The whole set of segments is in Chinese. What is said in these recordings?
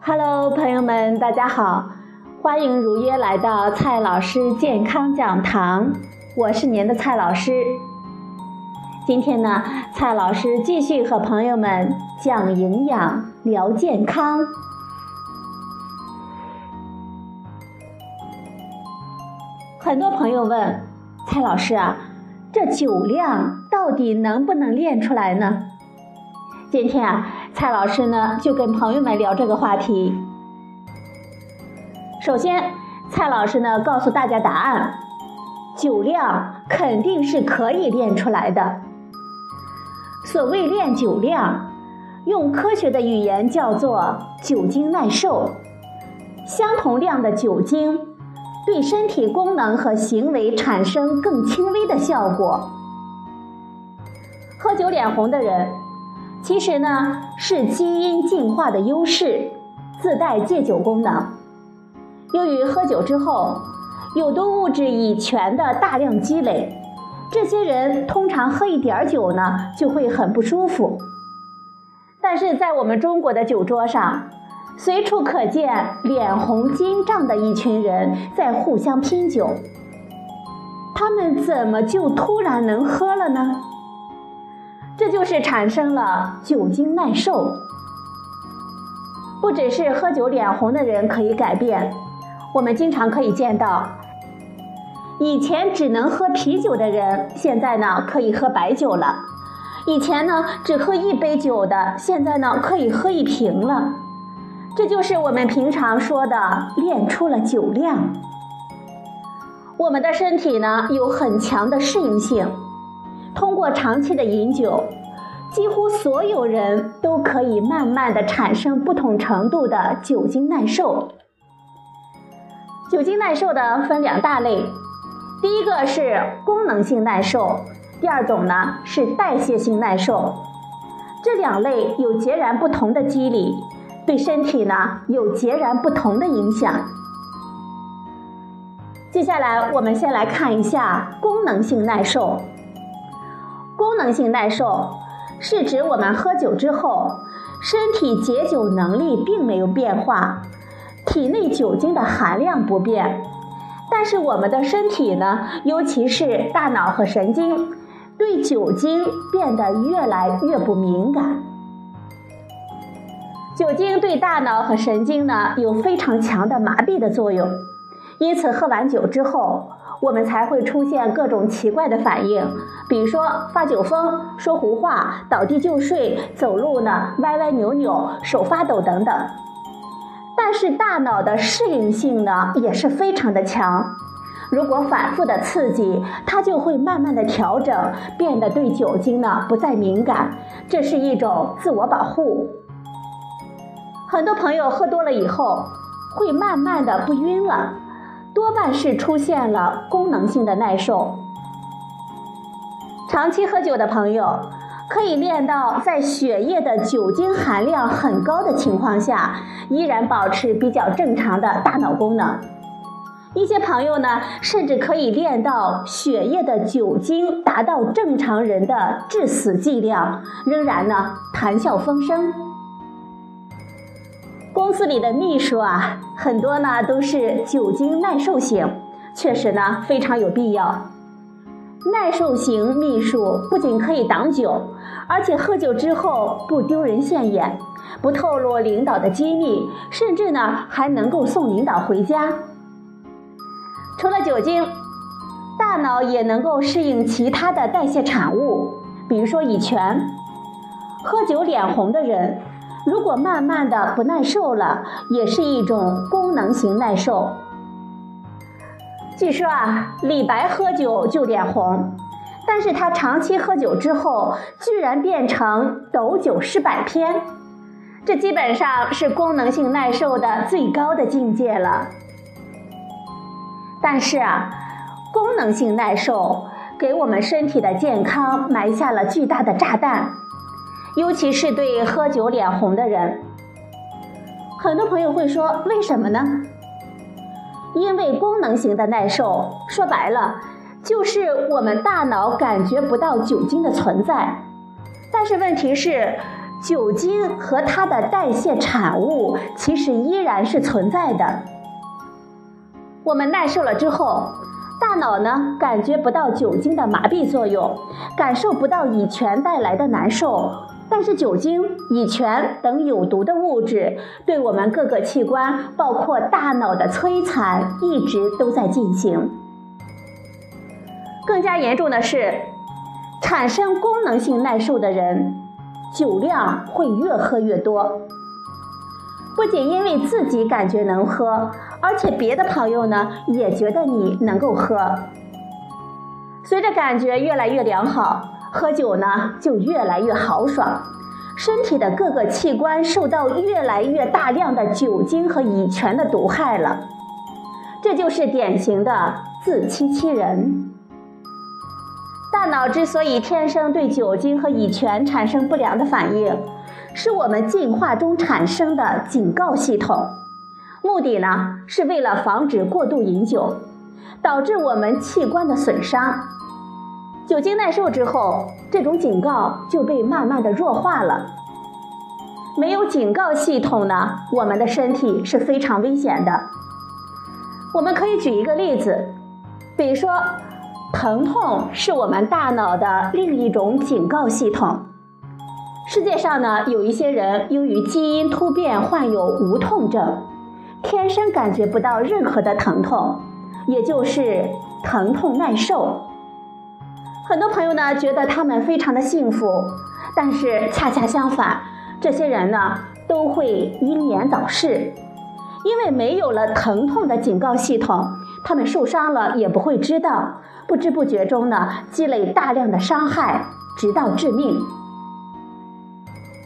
哈喽，朋友们大家好，欢迎如约来到蔡老师健康讲堂，我是您的蔡老师。今天呢，蔡老师继续和朋友们讲营养、聊健康。很多朋友问蔡老师啊，这酒量到底能不能练出来呢？今天啊，蔡老师呢就跟朋友们聊这个话题。首先，蔡老师呢告诉大家答案：酒量肯定是可以练出来的。所谓练酒量，用科学的语言叫做酒精耐受。相同量的酒精，对身体功能和行为产生更轻微的效果。喝酒脸红的人。其实呢，是基因进化的优势，自带戒酒功能。由于喝酒之后，有毒物质乙醛的大量积累，这些人通常喝一点酒呢，就会很不舒服。但是在我们中国的酒桌上，随处可见脸红筋胀的一群人在互相拼酒，他们怎么就突然能喝了呢？就是产生了酒精耐受。不只是喝酒脸红的人可以改变，我们经常可以见到，以前只能喝啤酒的人，现在呢可以喝白酒了；以前呢只喝一杯酒的，现在呢可以喝一瓶了。这就是我们平常说的练出了酒量。我们的身体呢有很强的适应性。通过长期的饮酒，几乎所有人都可以慢慢的产生不同程度的酒精耐受。酒精耐受的分两大类，第一个是功能性耐受，第二种呢是代谢性耐受。这两类有截然不同的机理，对身体呢有截然不同的影响。接下来我们先来看一下功能性耐受。功能性耐受是指我们喝酒之后，身体解酒能力并没有变化，体内酒精的含量不变，但是我们的身体呢，尤其是大脑和神经，对酒精变得越来越不敏感。酒精对大脑和神经呢有非常强的麻痹的作用，因此喝完酒之后。我们才会出现各种奇怪的反应，比如说发酒疯、说胡话、倒地就睡、走路呢歪歪扭扭、手发抖等等。但是大脑的适应性呢也是非常的强，如果反复的刺激，它就会慢慢的调整，变得对酒精呢不再敏感，这是一种自我保护。很多朋友喝多了以后，会慢慢的不晕了。多半是出现了功能性的耐受。长期喝酒的朋友，可以练到在血液的酒精含量很高的情况下，依然保持比较正常的大脑功能。一些朋友呢，甚至可以练到血液的酒精达到正常人的致死剂量，仍然呢谈笑风生。公司里的秘书啊，很多呢都是酒精耐受型，确实呢非常有必要。耐受型秘书不仅可以挡酒，而且喝酒之后不丢人现眼，不透露领导的机密，甚至呢还能够送领导回家。除了酒精，大脑也能够适应其他的代谢产物，比如说乙醛。喝酒脸红的人。如果慢慢的不耐受了，也是一种功能型耐受。据说啊，李白喝酒就脸红，但是他长期喝酒之后，居然变成斗酒诗百篇，这基本上是功能性耐受的最高的境界了。但是啊，功能性耐受给我们身体的健康埋下了巨大的炸弹。尤其是对喝酒脸红的人，很多朋友会说：“为什么呢？”因为功能型的耐受，说白了就是我们大脑感觉不到酒精的存在。但是问题是，酒精和它的代谢产物其实依然是存在的。我们耐受了之后，大脑呢感觉不到酒精的麻痹作用，感受不到乙醛带来的难受。但是酒精、乙醛等有毒的物质对我们各个器官，包括大脑的摧残，一直都在进行。更加严重的是，产生功能性耐受的人，酒量会越喝越多。不仅因为自己感觉能喝，而且别的朋友呢也觉得你能够喝。随着感觉越来越良好，喝酒呢就越来越豪爽，身体的各个器官受到越来越大量的酒精和乙醛的毒害了。这就是典型的自欺欺人。大脑之所以天生对酒精和乙醛产生不良的反应，是我们进化中产生的警告系统，目的呢是为了防止过度饮酒，导致我们器官的损伤。酒精耐受之后，这种警告就被慢慢的弱化了。没有警告系统呢，我们的身体是非常危险的。我们可以举一个例子，比如说。疼痛是我们大脑的另一种警告系统。世界上呢，有一些人由于基因突变患有无痛症，天生感觉不到任何的疼痛，也就是疼痛耐受。很多朋友呢觉得他们非常的幸福，但是恰恰相反，这些人呢都会英年早逝，因为没有了疼痛的警告系统。他们受伤了也不会知道，不知不觉中呢，积累大量的伤害，直到致命。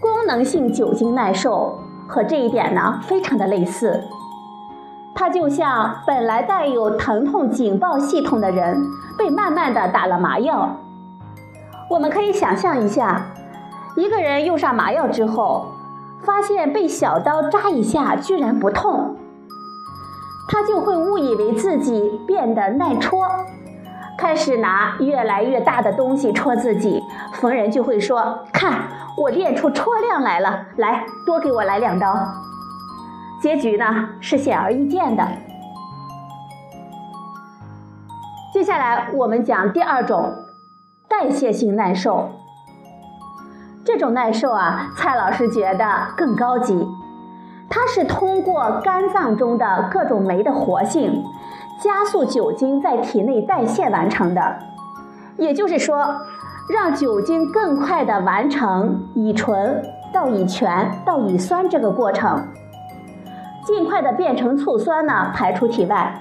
功能性酒精耐受和这一点呢，非常的类似。它就像本来带有疼痛警报系统的人，被慢慢的打了麻药。我们可以想象一下，一个人用上麻药之后，发现被小刀扎一下居然不痛。他就会误以为自己变得耐戳，开始拿越来越大的东西戳自己。逢人就会说：“看，我练出戳量来了，来，多给我来两刀。”结局呢是显而易见的。接下来我们讲第二种，代谢性耐受。这种耐受啊，蔡老师觉得更高级。它是通过肝脏中的各种酶的活性，加速酒精在体内代谢完成的。也就是说，让酒精更快地完成乙醇到乙醛到乙酸这个过程，尽快的变成醋酸呢，排出体外。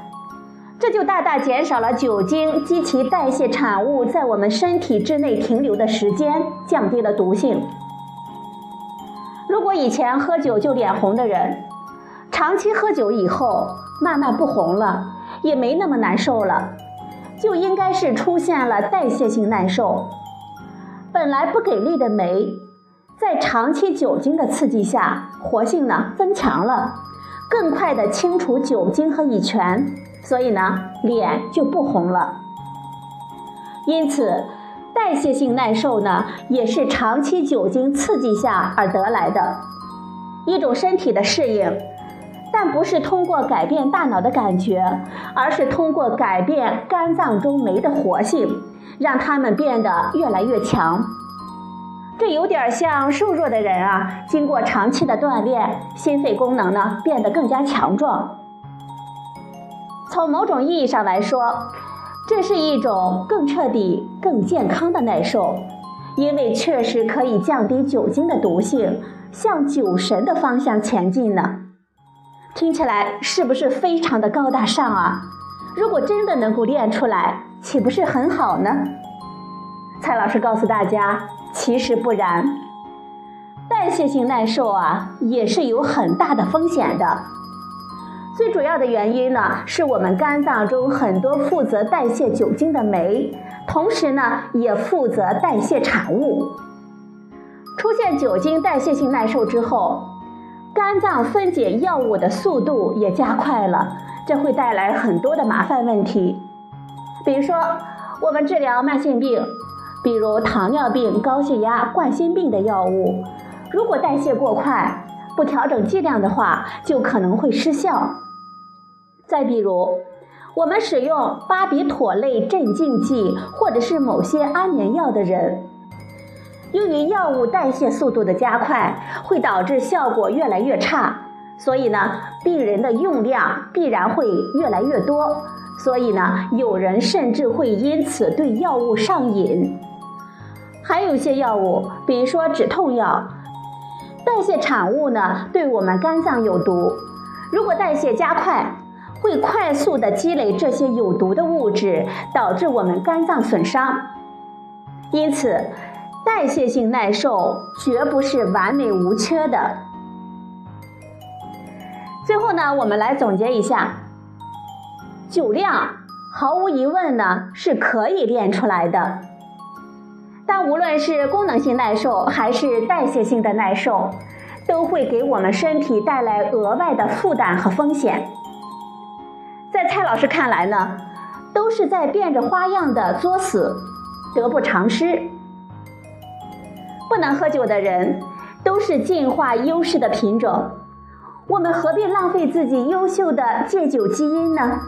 这就大大减少了酒精及其代谢产物在我们身体之内停留的时间，降低了毒性。如果以前喝酒就脸红的人，长期喝酒以后慢慢不红了，也没那么难受了，就应该是出现了代谢性耐受。本来不给力的酶，在长期酒精的刺激下，活性呢增强了，更快的清除酒精和乙醛，所以呢脸就不红了。因此。代谢性耐受呢，也是长期酒精刺激下而得来的一种身体的适应，但不是通过改变大脑的感觉，而是通过改变肝脏中酶的活性，让它们变得越来越强。这有点像瘦弱的人啊，经过长期的锻炼，心肺功能呢变得更加强壮。从某种意义上来说。这是一种更彻底、更健康的耐受，因为确实可以降低酒精的毒性，向酒神的方向前进呢。听起来是不是非常的高大上啊？如果真的能够练出来，岂不是很好呢？蔡老师告诉大家，其实不然，代谢性耐受啊，也是有很大的风险的。最主要的原因呢，是我们肝脏中很多负责代谢酒精的酶，同时呢，也负责代谢产物。出现酒精代谢性耐受之后，肝脏分解药物的速度也加快了，这会带来很多的麻烦问题。比如说，我们治疗慢性病，比如糖尿病、高血压、冠心病的药物，如果代谢过快，不调整剂量的话，就可能会失效。再比如，我们使用巴比妥类镇静剂或者是某些安眠药的人，由于药物代谢速度的加快，会导致效果越来越差。所以呢，病人的用量必然会越来越多。所以呢，有人甚至会因此对药物上瘾。还有一些药物，比如说止痛药，代谢产物呢对我们肝脏有毒。如果代谢加快，会快速的积累这些有毒的物质，导致我们肝脏损伤。因此，代谢性耐受绝不是完美无缺的。最后呢，我们来总结一下，酒量毫无疑问呢是可以练出来的，但无论是功能性耐受还是代谢性的耐受，都会给我们身体带来额外的负担和风险。在蔡老师看来呢，都是在变着花样的作死，得不偿失。不能喝酒的人都是进化优势的品种，我们何必浪费自己优秀的戒酒基因呢？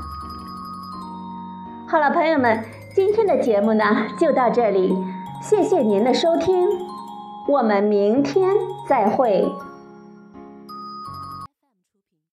好了，朋友们，今天的节目呢就到这里，谢谢您的收听，我们明天再会。